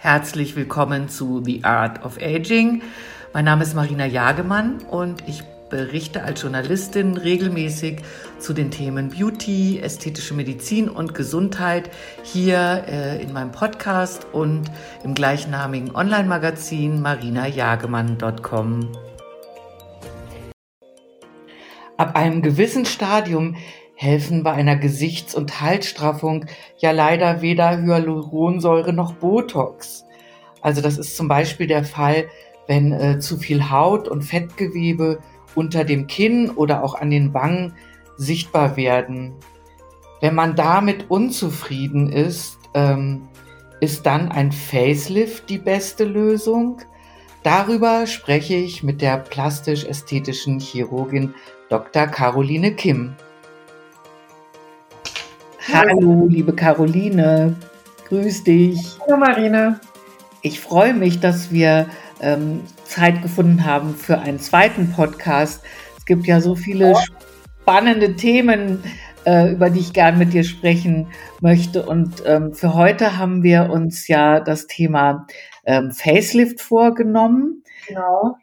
Herzlich willkommen zu The Art of Aging. Mein Name ist Marina Jagemann und ich berichte als Journalistin regelmäßig zu den Themen Beauty, ästhetische Medizin und Gesundheit hier äh, in meinem Podcast und im gleichnamigen Online-Magazin marinajagemann.com. Ab einem gewissen Stadium helfen bei einer Gesichts- und Halsstraffung ja leider weder Hyaluronsäure noch Botox. Also das ist zum Beispiel der Fall, wenn äh, zu viel Haut und Fettgewebe unter dem Kinn oder auch an den Wangen sichtbar werden. Wenn man damit unzufrieden ist, ähm, ist dann ein Facelift die beste Lösung? Darüber spreche ich mit der plastisch-ästhetischen Chirurgin Dr. Caroline Kim. Hallo, liebe Caroline. Grüß dich. Hallo, Marina. Ich freue mich, dass wir ähm, Zeit gefunden haben für einen zweiten Podcast. Es gibt ja so viele spannende Themen, äh, über die ich gern mit dir sprechen möchte. Und ähm, für heute haben wir uns ja das Thema ähm, Facelift vorgenommen. Genau.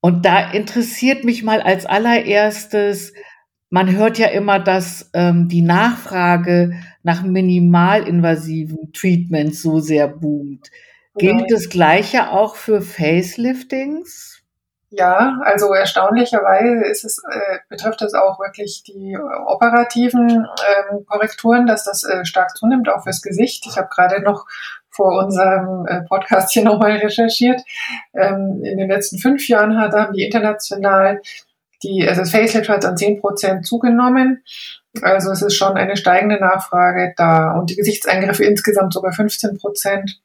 Und da interessiert mich mal als allererstes, man hört ja immer, dass ähm, die Nachfrage nach minimalinvasiven Treatments so sehr boomt. Gilt das Gleiche auch für Faceliftings? Ja, also erstaunlicherweise ist es, äh, betrifft es auch wirklich die operativen ähm, Korrekturen, dass das äh, stark zunimmt, auch fürs Gesicht. Ich habe gerade noch vor unserem äh, Podcast hier nochmal recherchiert. Ähm, in den letzten fünf Jahren hat, haben die international die, also das Facelift hat an zehn Prozent zugenommen. Also es ist schon eine steigende Nachfrage da und die Gesichtseingriffe insgesamt sogar 15 Prozent.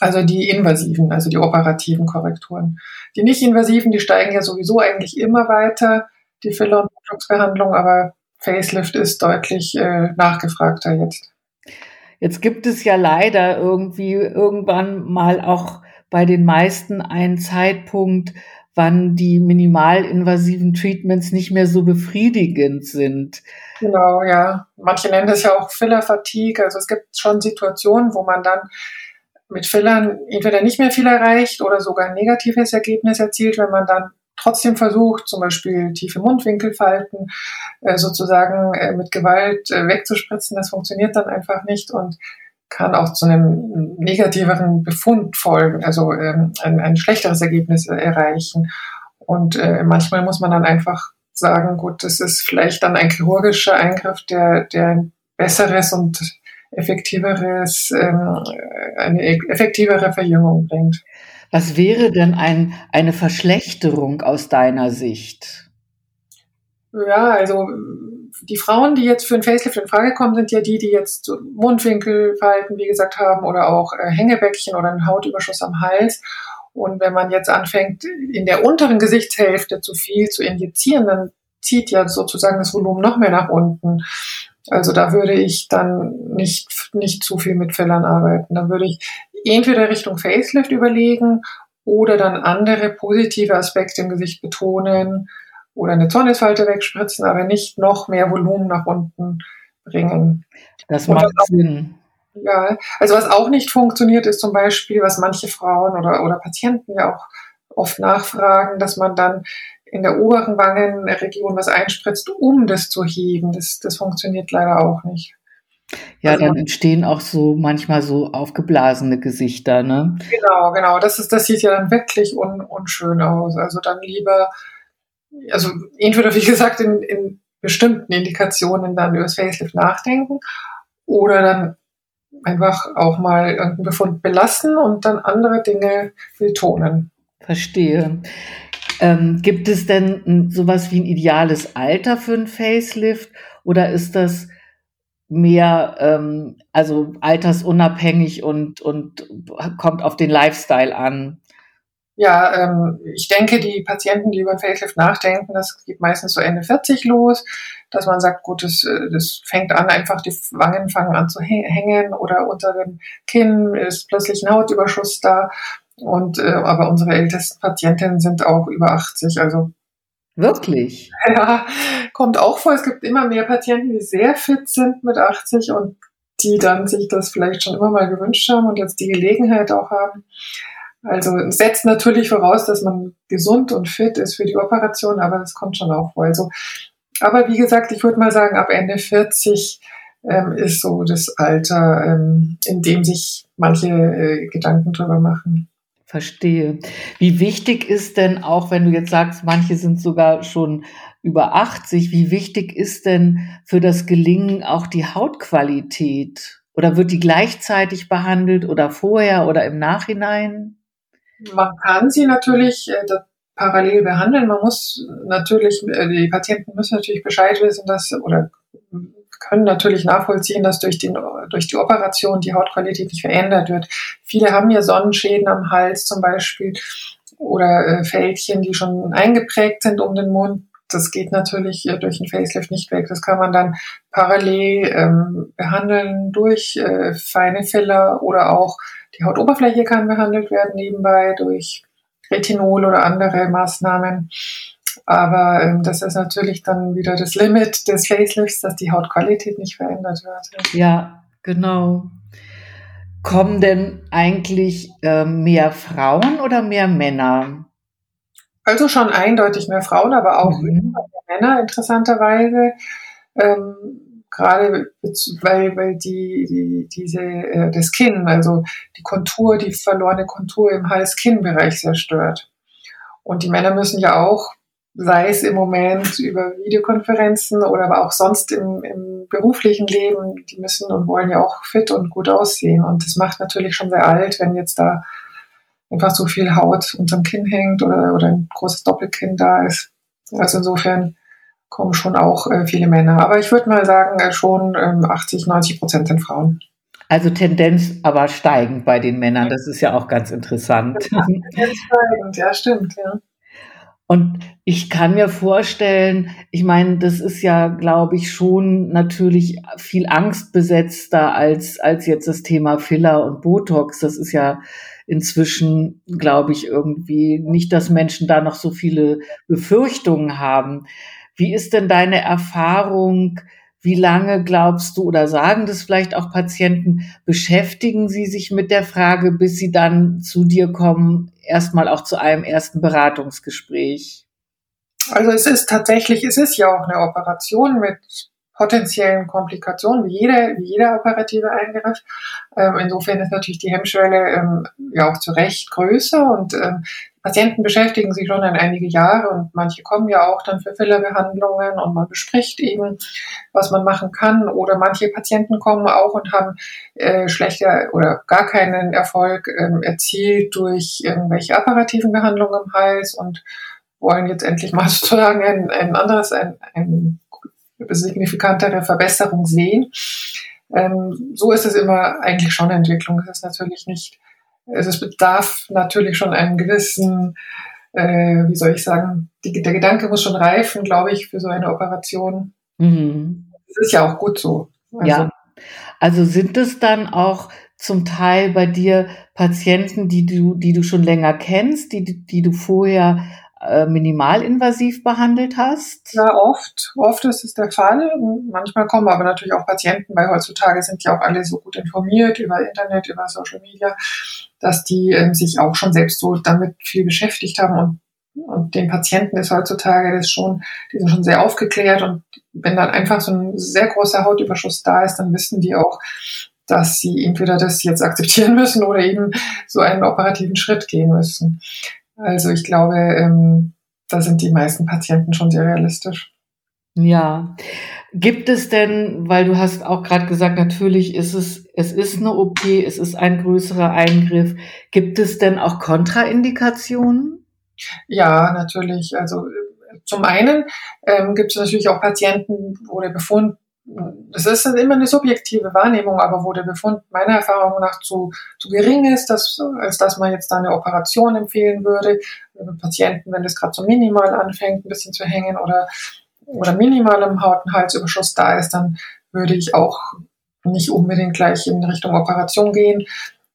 Also die invasiven, also die operativen Korrekturen. Die nicht invasiven, die steigen ja sowieso eigentlich immer weiter, die Filler- und Botox-Behandlung, aber Facelift ist deutlich äh, nachgefragter jetzt. Jetzt gibt es ja leider irgendwie irgendwann mal auch bei den meisten einen Zeitpunkt, wann die minimalinvasiven Treatments nicht mehr so befriedigend sind. Genau, ja. Manche nennen das ja auch Filler-Fatigue. Also es gibt schon Situationen, wo man dann mit Fillern entweder nicht mehr viel erreicht oder sogar ein negatives Ergebnis erzielt, wenn man dann trotzdem versucht, zum Beispiel tiefe Mundwinkelfalten äh, sozusagen äh, mit Gewalt äh, wegzuspritzen. Das funktioniert dann einfach nicht und kann auch zu einem negativeren Befund folgen, also ähm, ein, ein schlechteres Ergebnis erreichen. Und äh, manchmal muss man dann einfach sagen, gut, das ist vielleicht dann ein chirurgischer Eingriff, der, der ein besseres und effektiveres, ähm, eine effektivere Verjüngung bringt. Was wäre denn ein, eine Verschlechterung aus deiner Sicht? Ja, also die Frauen, die jetzt für ein Facelift in Frage kommen, sind ja die, die jetzt so Mundwinkelfalten, wie gesagt, haben oder auch äh, Hängebäckchen oder einen Hautüberschuss am Hals. Und wenn man jetzt anfängt, in der unteren Gesichtshälfte zu viel zu injizieren, dann zieht ja sozusagen das Volumen noch mehr nach unten. Also da würde ich dann nicht, nicht zu viel mit Fillern arbeiten. Dann würde ich entweder Richtung Facelift überlegen oder dann andere positive Aspekte im Gesicht betonen oder eine Zornesfalte wegspritzen, aber nicht noch mehr Volumen nach unten bringen. Das macht auch, Sinn. Ja, also was auch nicht funktioniert, ist zum Beispiel, was manche Frauen oder, oder Patienten ja auch oft nachfragen, dass man dann in der oberen Wangenregion was einspritzt, um das zu heben. Das, das funktioniert leider auch nicht. Ja, also, dann entstehen auch so manchmal so aufgeblasene Gesichter, ne? Genau, genau. Das ist, das sieht ja dann wirklich un, unschön aus. Also dann lieber, also entweder wie gesagt in, in bestimmten Indikationen dann über das Facelift nachdenken oder dann einfach auch mal irgendeinen Befund belassen und dann andere Dinge betonen. Verstehe. Ähm, gibt es denn sowas wie ein ideales Alter für ein Facelift oder ist das mehr, ähm, also altersunabhängig und, und kommt auf den Lifestyle an? Ja, ähm, ich denke, die Patienten, die über ein Facelift nachdenken, das geht meistens so Ende 40 los, dass man sagt, gut, das, äh, das fängt an, einfach die Wangen fangen an zu hängen oder unter dem Kinn ist plötzlich ein Hautüberschuss da. Und äh, aber unsere ältesten Patientinnen sind auch über 80, also Wirklich? Ja, kommt auch vor. Es gibt immer mehr Patienten, die sehr fit sind mit 80 und die dann sich das vielleicht schon immer mal gewünscht haben und jetzt die Gelegenheit auch haben. Also setzt natürlich voraus, dass man gesund und fit ist für die Operation, aber das kommt schon auch vor. Also, aber wie gesagt, ich würde mal sagen, ab Ende 40 ähm, ist so das Alter, ähm, in dem sich manche äh, Gedanken drüber machen. Verstehe. Wie wichtig ist denn auch, wenn du jetzt sagst, manche sind sogar schon über 80, wie wichtig ist denn für das Gelingen auch die Hautqualität? Oder wird die gleichzeitig behandelt oder vorher oder im Nachhinein? Man kann sie natürlich äh, parallel behandeln. Man muss natürlich, äh, die Patienten müssen natürlich Bescheid wissen, dass oder können natürlich nachvollziehen, dass durch, den, durch die Operation die Hautqualität nicht verändert wird. Viele haben ja Sonnenschäden am Hals zum Beispiel oder äh, Fältchen, die schon eingeprägt sind um den Mund. Das geht natürlich äh, durch ein Facelift nicht weg. Das kann man dann parallel ähm, behandeln durch äh, feine Filler oder auch die Hautoberfläche kann behandelt werden nebenbei durch Retinol oder andere Maßnahmen. Aber ähm, das ist natürlich dann wieder das Limit des Facelifts, dass die Hautqualität nicht verändert wird. Ja, genau. Kommen denn eigentlich äh, mehr Frauen oder mehr Männer? Also schon eindeutig mehr Frauen, aber auch mhm. mehr Männer interessanterweise. Ähm, gerade weil, weil die, die, diese, äh, das Kinn, also die Kontur, die verlorene Kontur im Hals-Kinn-Bereich sehr stört. Und die Männer müssen ja auch sei es im Moment über Videokonferenzen oder aber auch sonst im, im beruflichen Leben, die müssen und wollen ja auch fit und gut aussehen. Und das macht natürlich schon sehr alt, wenn jetzt da einfach so viel Haut unterm Kinn hängt oder, oder ein großes Doppelkinn da ist. Also insofern kommen schon auch äh, viele Männer. Aber ich würde mal sagen, äh, schon ähm, 80, 90 Prozent sind Frauen. Also Tendenz aber steigend bei den Männern. Das ist ja auch ganz interessant. Tendenz steigend, ja, stimmt, ja. Und ich kann mir vorstellen, ich meine, das ist ja, glaube ich, schon natürlich viel angstbesetzter als, als jetzt das Thema Filler und Botox. Das ist ja inzwischen, glaube ich, irgendwie nicht, dass Menschen da noch so viele Befürchtungen haben. Wie ist denn deine Erfahrung? Wie lange glaubst du oder sagen das vielleicht auch Patienten, beschäftigen sie sich mit der Frage, bis sie dann zu dir kommen, erstmal auch zu einem ersten Beratungsgespräch? Also es ist tatsächlich, es ist ja auch eine Operation mit potenziellen Komplikationen, wie jeder, wie jeder operative Eingriff. Ähm, insofern ist natürlich die Hemmschwelle ähm, ja auch zu Recht größer und ähm, Patienten beschäftigen sich schon ein einige Jahre und manche kommen ja auch dann für Fillerbehandlungen und man bespricht eben, was man machen kann. Oder manche Patienten kommen auch und haben äh, schlechter oder gar keinen Erfolg ähm, erzielt durch irgendwelche apparativen Behandlungen im Hals und wollen jetzt endlich mal sozusagen ein, ein anderes, ein, ein signifikantere Verbesserung sehen. Ähm, so ist es immer eigentlich schon Entwicklung. Es ist natürlich nicht, es bedarf natürlich schon einen gewissen, äh, wie soll ich sagen, die, der Gedanke muss schon reifen, glaube ich, für so eine Operation. Mhm. Das ist ja auch gut so. Also, ja. Also sind es dann auch zum Teil bei dir Patienten, die du, die du schon länger kennst, die, die du vorher äh, minimalinvasiv behandelt hast? Ja, oft. Oft ist es der Fall. Manchmal kommen aber natürlich auch Patienten, weil heutzutage sind ja auch alle so gut informiert über Internet, über Social Media, dass die ähm, sich auch schon selbst so damit viel beschäftigt haben und und den Patienten ist heutzutage das schon, die sind schon sehr aufgeklärt und wenn dann einfach so ein sehr großer Hautüberschuss da ist, dann wissen die auch, dass sie entweder das jetzt akzeptieren müssen oder eben so einen operativen Schritt gehen müssen. Also ich glaube, ähm, da sind die meisten Patienten schon sehr realistisch. Ja. Gibt es denn, weil du hast auch gerade gesagt, natürlich ist es, es ist eine OP, es ist ein größerer Eingriff. Gibt es denn auch Kontraindikationen? Ja, natürlich. Also zum einen ähm, gibt es natürlich auch Patienten, wo der Befund das ist immer eine subjektive Wahrnehmung, aber wo der Befund meiner Erfahrung nach zu, zu gering ist, dass, als dass man jetzt da eine Operation empfehlen würde. Patienten, wenn das gerade so minimal anfängt, ein bisschen zu hängen oder, oder minimal im Haut- und Halsüberschuss da ist, dann würde ich auch nicht unbedingt gleich in Richtung Operation gehen.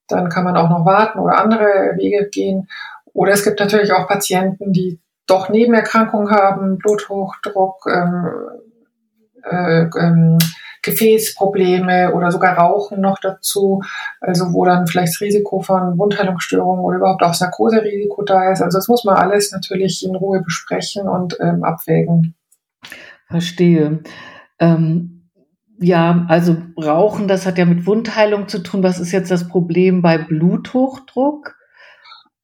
Dann kann man auch noch warten oder andere Wege gehen. Oder es gibt natürlich auch Patienten, die doch Nebenerkrankungen haben, Bluthochdruck, ähm, äh, ähm, Gefäßprobleme oder sogar Rauchen noch dazu, also wo dann vielleicht das Risiko von Wundheilungsstörungen oder überhaupt auch Narkoserisiko da ist. Also das muss man alles natürlich in Ruhe besprechen und ähm, abwägen. Verstehe. Ähm, ja, also Rauchen, das hat ja mit Wundheilung zu tun. Was ist jetzt das Problem bei Bluthochdruck?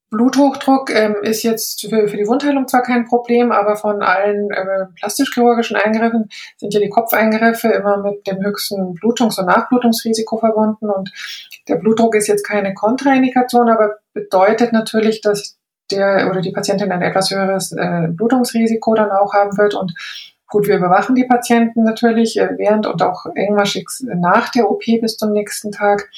Bluthochdruck ähm, ist jetzt für, für die Wundheilung zwar kein Problem, aber von allen äh, plastisch-chirurgischen Eingriffen sind ja die Kopfeingriffe immer mit dem höchsten Blutungs- und Nachblutungsrisiko verbunden. Und der Blutdruck ist jetzt keine Kontraindikation, aber bedeutet natürlich, dass der oder die Patientin ein etwas höheres äh, Blutungsrisiko dann auch haben wird. Und gut, wir überwachen die Patienten natürlich äh, während und auch engmaschig nach der OP bis zum nächsten Tag.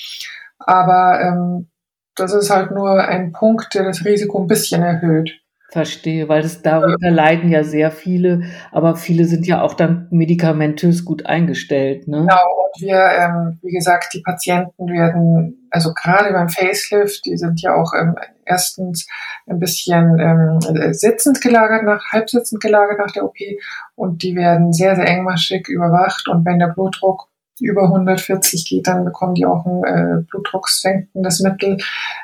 Aber ähm, das ist halt nur ein Punkt, der das Risiko ein bisschen erhöht. Verstehe, weil das darunter ja. leiden ja sehr viele, aber viele sind ja auch dann medikamentös gut eingestellt. Ne? Genau, und wir, ähm, wie gesagt, die Patienten werden, also gerade beim Facelift, die sind ja auch ähm, erstens ein bisschen ähm, sitzend gelagert, nach halbsitzend gelagert nach der OP und die werden sehr, sehr engmaschig überwacht und wenn der Blutdruck über 140 geht, dann bekommen die auch ein äh, blutdrucksenkendes Mittel,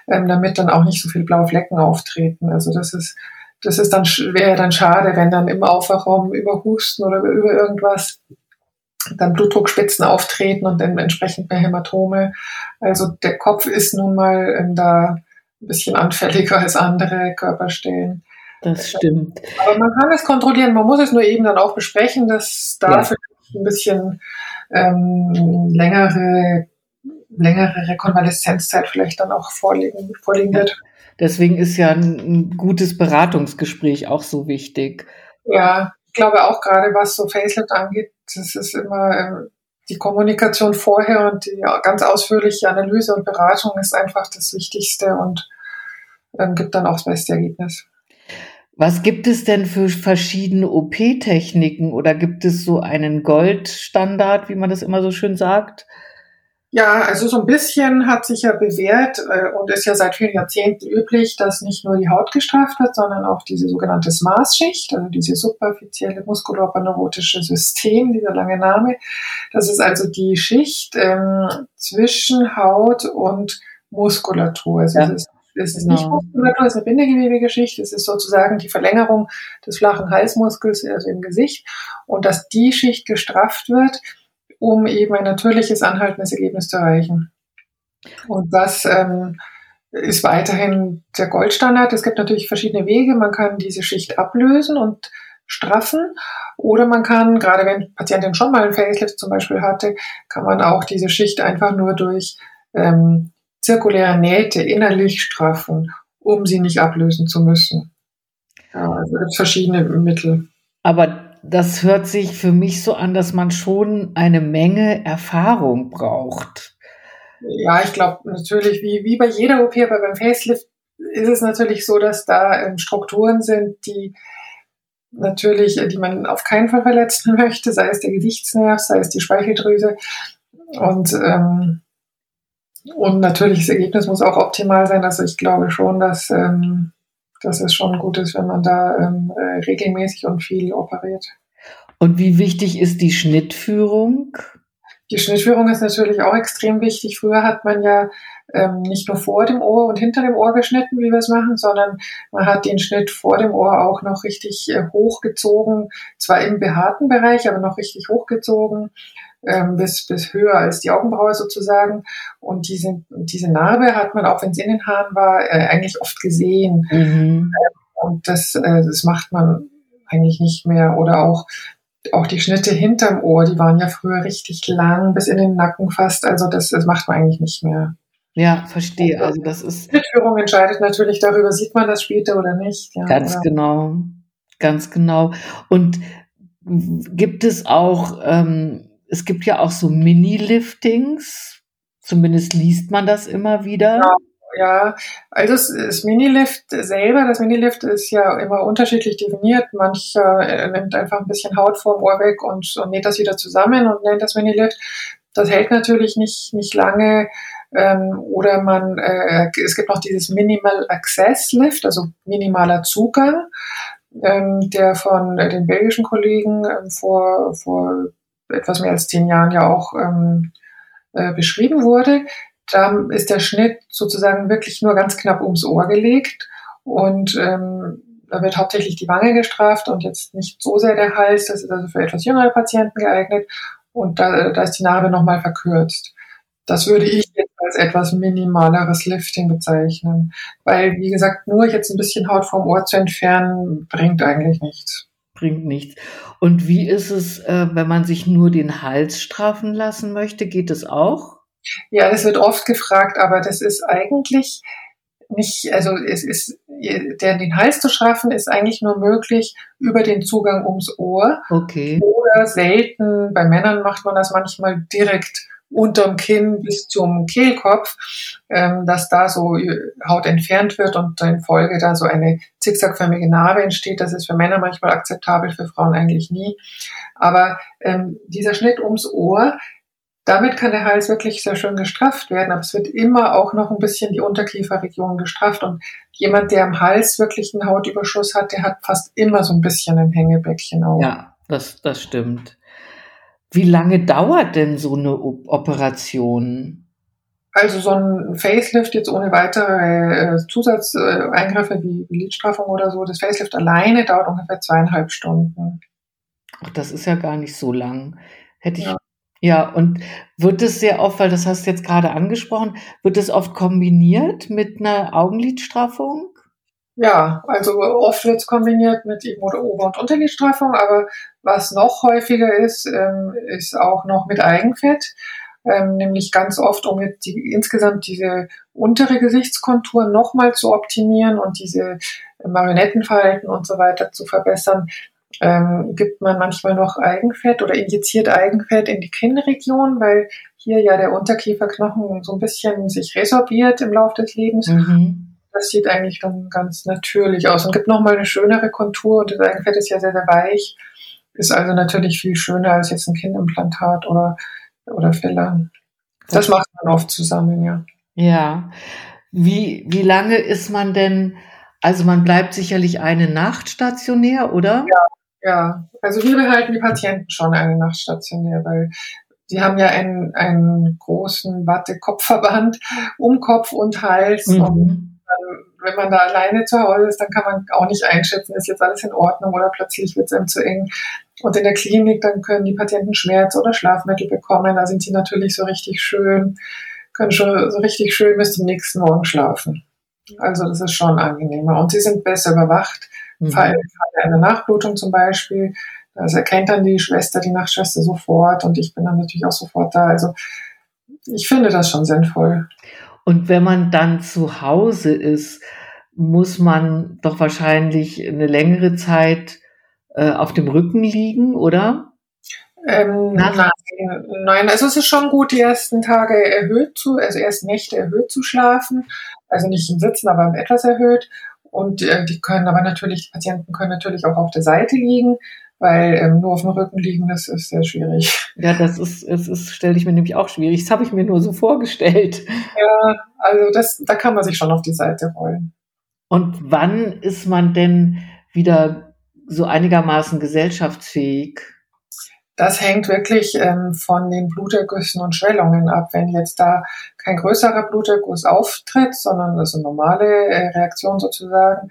ähm, damit dann auch nicht so viele blaue Flecken auftreten. Also das ist das ist dann wäre dann schade, wenn dann im Aufwachraum über Husten oder über irgendwas dann Blutdruckspitzen auftreten und dann entsprechend mehr Hämatome. Also der Kopf ist nun mal ähm, da ein bisschen anfälliger als andere Körperstellen. Das stimmt. Aber man kann es kontrollieren, man muss es nur eben dann auch besprechen, dass da ja. ein bisschen ähm, längere, längere Rekonvaleszenzzeit vielleicht dann auch vorliegen, vorliegen wird. Deswegen ist ja ein, ein gutes Beratungsgespräch auch so wichtig. Ja, ich glaube auch gerade was so Facelift angeht, das ist immer ähm, die Kommunikation vorher und die ganz ausführliche Analyse und Beratung ist einfach das Wichtigste und ähm, gibt dann auch das beste Ergebnis. Was gibt es denn für verschiedene OP-Techniken oder gibt es so einen Goldstandard, wie man das immer so schön sagt? Ja, also so ein bisschen hat sich ja bewährt äh, und ist ja seit vielen Jahrzehnten üblich, dass nicht nur die Haut gestraft wird, sondern auch diese sogenannte SMAS-Schicht, also diese superfizielle muskulorpaneurotische System, dieser lange Name. Das ist also die Schicht ähm, zwischen Haut und Muskulatur. Also ja. ist es ist nicht genau. Muskulatur, es ist eine Bindegewebegeschichte. Es ist sozusagen die Verlängerung des flachen Halsmuskels, also im Gesicht. Und dass die Schicht gestrafft wird, um eben ein natürliches, anhaltendes Ergebnis zu erreichen. Und das ähm, ist weiterhin der Goldstandard. Es gibt natürlich verschiedene Wege. Man kann diese Schicht ablösen und straffen. Oder man kann, gerade wenn Patientin schon mal einen Facelift zum Beispiel hatte, kann man auch diese Schicht einfach nur durch ähm, zirkuläre Nähte innerlich straffen, um sie nicht ablösen zu müssen. Ja, also es verschiedene Mittel. Aber das hört sich für mich so an, dass man schon eine Menge Erfahrung braucht. Ja, ich glaube natürlich, wie, wie bei jeder OP, aber beim Facelift ist es natürlich so, dass da ähm, Strukturen sind, die natürlich, die man auf keinen Fall verletzen möchte, sei es der Gesichtsnerv, sei es die Speicheldrüse. Und ähm, und natürlich, das Ergebnis muss auch optimal sein. Also ich glaube schon, dass, ähm, dass es schon gut ist, wenn man da ähm, äh, regelmäßig und viel operiert. Und wie wichtig ist die Schnittführung? Die Schnittführung ist natürlich auch extrem wichtig. Früher hat man ja ähm, nicht nur vor dem Ohr und hinter dem Ohr geschnitten, wie wir es machen, sondern man hat den Schnitt vor dem Ohr auch noch richtig äh, hochgezogen, zwar im behaarten Bereich, aber noch richtig hochgezogen ähm, bis, bis höher als die Augenbraue sozusagen. Und diese, diese Narbe hat man, auch wenn es in den Haaren war, äh, eigentlich oft gesehen. Mhm. Ähm, und das, äh, das macht man eigentlich nicht mehr. Oder auch, auch die Schnitte hinterm Ohr, die waren ja früher richtig lang, bis in den Nacken fast. Also das, das macht man eigentlich nicht mehr. Ja, verstehe. Also das ist. Die Führung entscheidet natürlich darüber, sieht man das später oder nicht. Ja, ganz oder? genau. Ganz genau. Und gibt es auch ähm, es gibt ja auch so Mini-Liftings. Zumindest liest man das immer wieder. Ja. Ja, also das, Minilift selber, das Minilift ist ja immer unterschiedlich definiert. Mancher äh, nimmt einfach ein bisschen Haut vorm Ohr weg und, und näht das wieder zusammen und nennt das Minilift. Das hält natürlich nicht, nicht lange. Ähm, oder man, äh, es gibt noch dieses Minimal Access Lift, also minimaler Zugang, ähm, der von äh, den belgischen Kollegen ähm, vor, vor etwas mehr als zehn Jahren ja auch ähm, äh, beschrieben wurde. Da ist der Schnitt sozusagen wirklich nur ganz knapp ums Ohr gelegt und ähm, da wird hauptsächlich die Wange gestraft und jetzt nicht so sehr der Hals. Das ist also für etwas jüngere Patienten geeignet und da, da ist die Narbe nochmal verkürzt. Das würde ich jetzt als etwas minimaleres Lifting bezeichnen, weil wie gesagt nur jetzt ein bisschen Haut vom Ohr zu entfernen bringt eigentlich nichts bringt nichts. Und wie ist es, äh, wenn man sich nur den Hals straffen lassen möchte? Geht es auch? Ja, das wird oft gefragt, aber das ist eigentlich nicht, also es ist, der, den Hals zu straffen ist eigentlich nur möglich über den Zugang ums Ohr. Okay. Oder selten, bei Männern macht man das manchmal direkt unterm Kinn bis zum Kehlkopf, ähm, dass da so Haut entfernt wird und in Folge da so eine zickzackförmige Narbe entsteht. Das ist für Männer manchmal akzeptabel, für Frauen eigentlich nie. Aber ähm, dieser Schnitt ums Ohr, damit kann der Hals wirklich sehr schön gestrafft werden, aber es wird immer auch noch ein bisschen die Unterkieferregion gestrafft und jemand, der am Hals wirklich einen Hautüberschuss hat, der hat fast immer so ein bisschen ein Hängebäckchen auch. Ja, das, das stimmt. Wie lange dauert denn so eine Operation? Also so ein Facelift jetzt ohne weitere äh, Zusatzeingriffe wie Lidstraffung oder so, das Facelift alleine dauert ungefähr zweieinhalb Stunden. Ach, das ist ja gar nicht so lang. Hätte ich. Ja. ja, und wird es sehr oft, weil das hast du jetzt gerade angesprochen, wird es oft kombiniert mit einer Augenlidstraffung? Ja, also oft wird es kombiniert mit eben oder Ober- und Unterlidstraffung, aber was noch häufiger ist, ähm, ist auch noch mit Eigenfett, ähm, nämlich ganz oft, um jetzt die, insgesamt diese untere Gesichtskontur nochmal zu optimieren und diese Marionettenverhalten und so weiter zu verbessern, ähm, gibt man manchmal noch Eigenfett oder injiziert Eigenfett in die Kinnregion, weil hier ja der Unterkieferknochen so ein bisschen sich resorbiert im Laufe des Lebens. Mhm. Das sieht eigentlich dann ganz natürlich aus und gibt nochmal eine schönere Kontur und das Eigenfett ist ja sehr, sehr weich. Ist also natürlich viel schöner als jetzt ein Kindimplantat oder, oder Filler. Das macht man oft zusammen, ja. Ja. Wie, wie lange ist man denn, also man bleibt sicherlich eine Nacht stationär, oder? Ja, ja. Also wir behalten die Patienten schon eine Nacht stationär, weil sie haben ja einen, einen großen Watte-Kopfverband um Kopf und Hals mhm. und wenn man da alleine zu Hause ist, dann kann man auch nicht einschätzen, ist jetzt alles in Ordnung oder plötzlich wird es einem zu eng. Und in der Klinik, dann können die Patienten Schmerz oder Schlafmittel bekommen. Da sind sie natürlich so richtig schön, können schon so richtig schön bis zum nächsten Morgen schlafen. Also das ist schon angenehmer. Und sie sind besser überwacht. Mhm. Fall einer Nachblutung zum Beispiel, das erkennt dann die Schwester, die Nachtschwester sofort und ich bin dann natürlich auch sofort da. Also ich finde das schon sinnvoll. Und wenn man dann zu Hause ist, muss man doch wahrscheinlich eine längere Zeit äh, auf dem Rücken liegen, oder? Ähm, nein, nein, also es ist schon gut, die ersten Tage erhöht zu, also erst Nächte erhöht zu schlafen. Also nicht im Sitzen, aber etwas erhöht. Und äh, die können aber natürlich, die Patienten können natürlich auch auf der Seite liegen weil ähm, nur auf dem Rücken liegen, das ist sehr schwierig. Ja, das ist, es ist, stelle ich mir nämlich auch schwierig. Das habe ich mir nur so vorgestellt. Ja, also das, da kann man sich schon auf die Seite rollen. Und wann ist man denn wieder so einigermaßen gesellschaftsfähig? Das hängt wirklich ähm, von den Blutergüssen und Schwellungen ab. Wenn jetzt da kein größerer Bluterguss auftritt, sondern das ist eine normale äh, Reaktion sozusagen,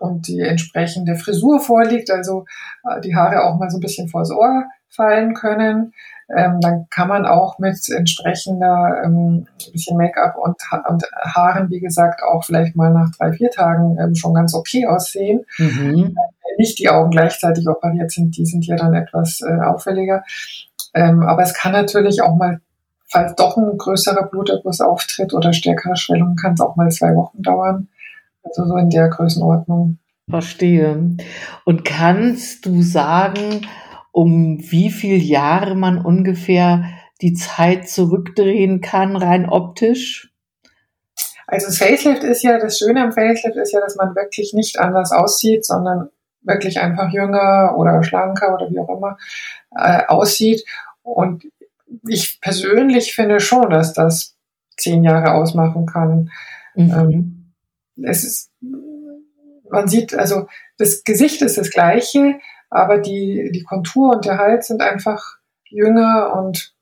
und die entsprechende Frisur vorliegt, also äh, die Haare auch mal so ein bisschen vors Ohr fallen können, ähm, dann kann man auch mit entsprechender ähm, bisschen Make-up und, und, Haaren, wie gesagt, auch vielleicht mal nach drei, vier Tagen ähm, schon ganz okay aussehen. Mhm. Äh, nicht die Augen gleichzeitig operiert sind, die sind ja dann etwas äh, auffälliger. Ähm, aber es kann natürlich auch mal, falls doch ein größerer Bluterguss auftritt oder stärkere Schwellungen, kann es auch mal zwei Wochen dauern. Also so in der Größenordnung. Verstehe. Und kannst du sagen, um wie viele Jahre man ungefähr die Zeit zurückdrehen kann, rein optisch? Also das Facelift ist ja, das Schöne am Facelift ist ja, dass man wirklich nicht anders aussieht, sondern wirklich einfach jünger oder schlanker oder wie auch immer äh, aussieht. Und ich persönlich finde schon, dass das zehn Jahre ausmachen kann. Mhm. Ähm, es ist, man sieht, also das Gesicht ist das gleiche, aber die, die Kontur und der Hals sind einfach jünger und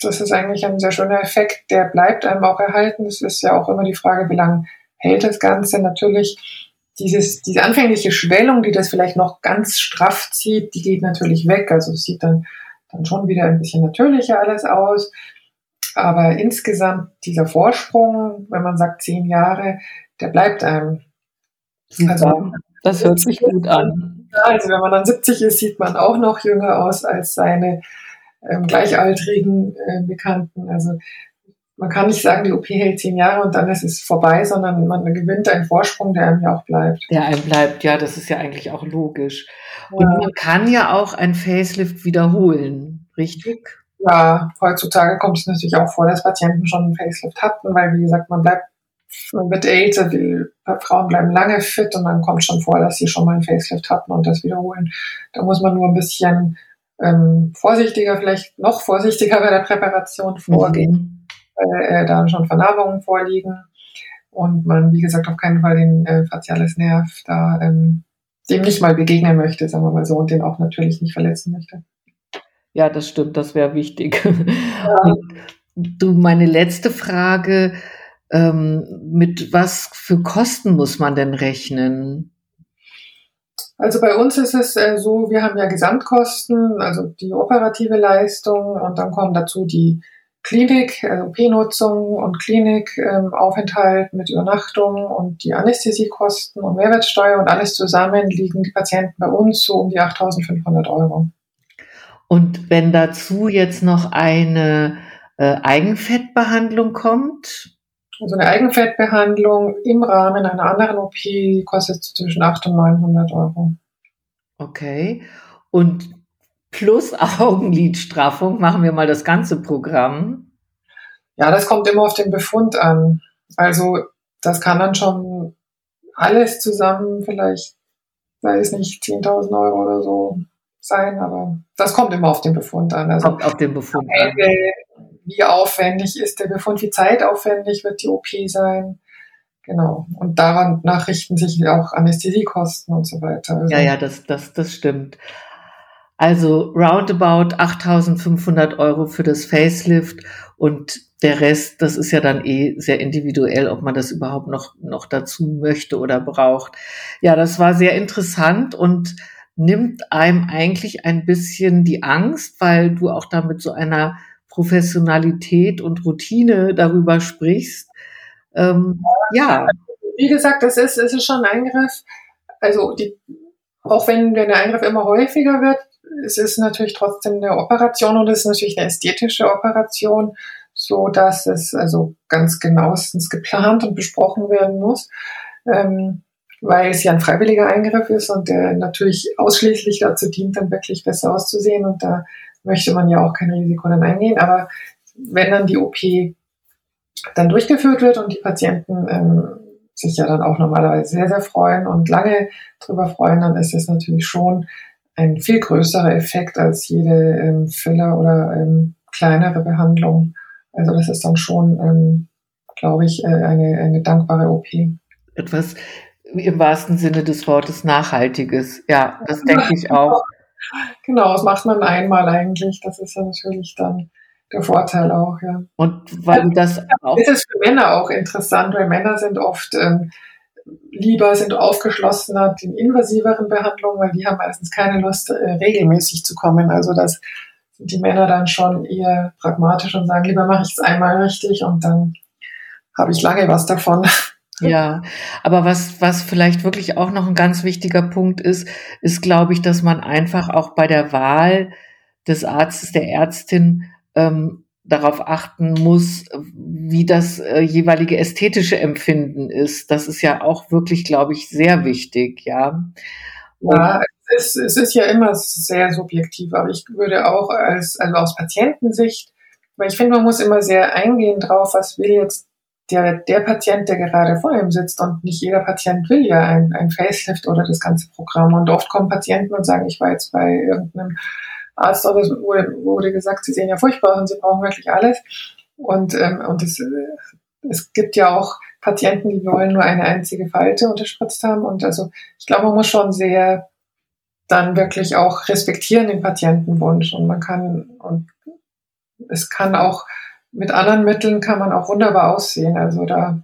das ist eigentlich ein sehr schöner Effekt, der bleibt einem auch erhalten. Es ist ja auch immer die Frage, wie lange hält das Ganze. Natürlich dieses, diese anfängliche Schwellung, die das vielleicht noch ganz straff zieht, die geht natürlich weg. Also es sieht dann, dann schon wieder ein bisschen natürlicher alles aus. Aber insgesamt dieser Vorsprung, wenn man sagt zehn Jahre, der bleibt einem. Also, das hört sich gut an. Also wenn man dann 70 ist, sieht man auch noch jünger aus als seine ähm, gleichaltrigen äh, Bekannten. Also man kann nicht sagen, die OP hält zehn Jahre und dann ist es vorbei, sondern man gewinnt einen Vorsprung, der einem ja auch bleibt. Der einem bleibt, ja, das ist ja eigentlich auch logisch. Ja. Und man kann ja auch ein Facelift wiederholen, richtig? Ja, heutzutage kommt es natürlich auch vor, dass Patienten schon einen Facelift hatten, weil wie gesagt, man bleibt, man wird älter, die Frauen bleiben lange fit und dann kommt schon vor, dass sie schon mal einen Facelift hatten und das wiederholen. Da muss man nur ein bisschen ähm, vorsichtiger, vielleicht noch vorsichtiger bei der Präparation vorgehen, mhm. weil äh, da schon Vernarbungen vorliegen und man, wie gesagt, auf keinen Fall den äh, faciales Nerv da ähm, dem nicht mal begegnen möchte, sagen wir mal so, und den auch natürlich nicht verletzen möchte. Ja, das stimmt, das wäre wichtig. Ja. Du, meine letzte Frage, ähm, mit was für Kosten muss man denn rechnen? Also bei uns ist es äh, so, wir haben ja Gesamtkosten, also die operative Leistung und dann kommen dazu die Klinik, also OP-Nutzung und Klinikaufenthalt mit Übernachtung und die Anästhesiekosten und Mehrwertsteuer und alles zusammen liegen die Patienten bei uns so um die 8.500 Euro. Und wenn dazu jetzt noch eine äh, Eigenfettbehandlung kommt, also eine Eigenfettbehandlung im Rahmen einer anderen OP kostet zwischen 800 und 900 Euro. Okay. Und plus Augenlidstraffung machen wir mal das ganze Programm. Ja, das kommt immer auf den Befund an. Also das kann dann schon alles zusammen vielleicht, weiß nicht, 10.000 Euro oder so sein, aber das kommt immer auf den Befund an. Also kommt auf den Befund an wie aufwendig ist der Befund, wie zeitaufwendig wird die OP sein. Genau. Und daran nachrichten sich auch Anästhesiekosten und so weiter. Also ja, ja, das, das, das stimmt. Also roundabout 8.500 Euro für das Facelift und der Rest, das ist ja dann eh sehr individuell, ob man das überhaupt noch, noch dazu möchte oder braucht. Ja, das war sehr interessant und nimmt einem eigentlich ein bisschen die Angst, weil du auch da mit so einer Professionalität und Routine darüber sprichst. Ähm, ja. Wie gesagt, es ist, es ist schon ein Eingriff. Also die, auch wenn, wenn der Eingriff immer häufiger wird, es ist natürlich trotzdem eine Operation und es ist natürlich eine ästhetische Operation, so dass es also ganz genauestens geplant und besprochen werden muss, ähm, weil es ja ein freiwilliger Eingriff ist und der natürlich ausschließlich dazu dient, dann wirklich besser auszusehen und da möchte man ja auch kein Risiko dann eingehen. Aber wenn dann die OP dann durchgeführt wird und die Patienten ähm, sich ja dann auch normalerweise sehr, sehr freuen und lange drüber freuen, dann ist es natürlich schon ein viel größerer Effekt als jede ähm, Filler oder ähm, kleinere Behandlung. Also das ist dann schon, ähm, glaube ich, äh, eine, eine dankbare OP. Etwas im wahrsten Sinne des Wortes Nachhaltiges. Ja, das denke ich auch. Genau, das macht man einmal eigentlich. Das ist ja natürlich dann der Vorteil auch, ja. Und weil das auch. Ist für Männer auch interessant, weil Männer sind oft ähm, lieber, sind aufgeschlossener den invasiveren Behandlungen, weil die haben meistens keine Lust, äh, regelmäßig zu kommen. Also das sind die Männer dann schon eher pragmatisch und sagen, lieber mache ich es einmal richtig und dann habe ich lange was davon. Ja, aber was, was vielleicht wirklich auch noch ein ganz wichtiger Punkt ist, ist, glaube ich, dass man einfach auch bei der Wahl des Arztes, der Ärztin ähm, darauf achten muss, wie das äh, jeweilige ästhetische Empfinden ist. Das ist ja auch wirklich, glaube ich, sehr wichtig, ja. Ja, es, es ist ja immer sehr subjektiv, aber ich würde auch als, also aus Patientensicht, weil ich finde, man muss immer sehr eingehen drauf, was will jetzt der, der Patient, der gerade vor ihm sitzt und nicht jeder Patient will ja ein, ein Facelift oder das ganze Programm. Und oft kommen Patienten und sagen, ich war jetzt bei irgendeinem Arzt oder wurde, wurde gesagt, sie sehen ja furchtbar und sie brauchen wirklich alles. Und, ähm, und es, äh, es gibt ja auch Patienten, die wollen nur eine einzige Falte unterspritzt haben. Und also ich glaube, man muss schon sehr dann wirklich auch respektieren den Patientenwunsch. Und man kann, und es kann auch mit anderen Mitteln kann man auch wunderbar aussehen. Also da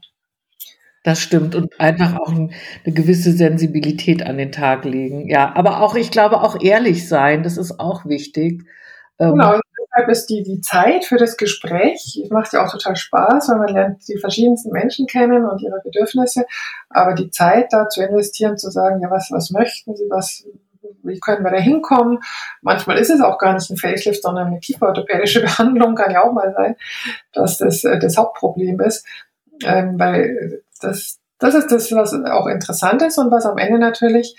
das stimmt und einfach auch eine gewisse Sensibilität an den Tag legen. Ja, aber auch, ich glaube, auch ehrlich sein, das ist auch wichtig. Ähm, genau, deshalb ist die, die Zeit für das Gespräch, macht ja auch total Spaß, weil man lernt die verschiedensten Menschen kennen und ihre Bedürfnisse. Aber die Zeit da zu investieren, zu sagen, ja, was, was möchten Sie, was, wie können wir da hinkommen? Manchmal ist es auch gar nicht ein Facelift, sondern eine kieferorthopädische Behandlung, kann ja auch mal sein, dass das äh, das Hauptproblem ist. Ähm, weil das, das ist das, was auch interessant ist und was am Ende natürlich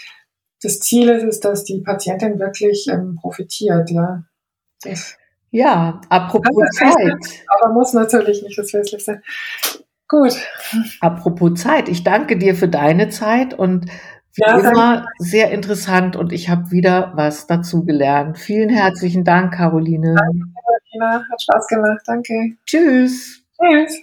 das Ziel ist, ist, dass die Patientin wirklich ähm, profitiert, ja. Das, ja, apropos Zeit. Aber muss natürlich nicht das Facelift sein. Gut. Apropos Zeit, ich danke dir für deine Zeit und ja, immer danke. sehr interessant und ich habe wieder was dazu gelernt. Vielen herzlichen Dank, Caroline. Danke, Carolina. Hat Spaß gemacht. Danke. Tschüss. Tschüss.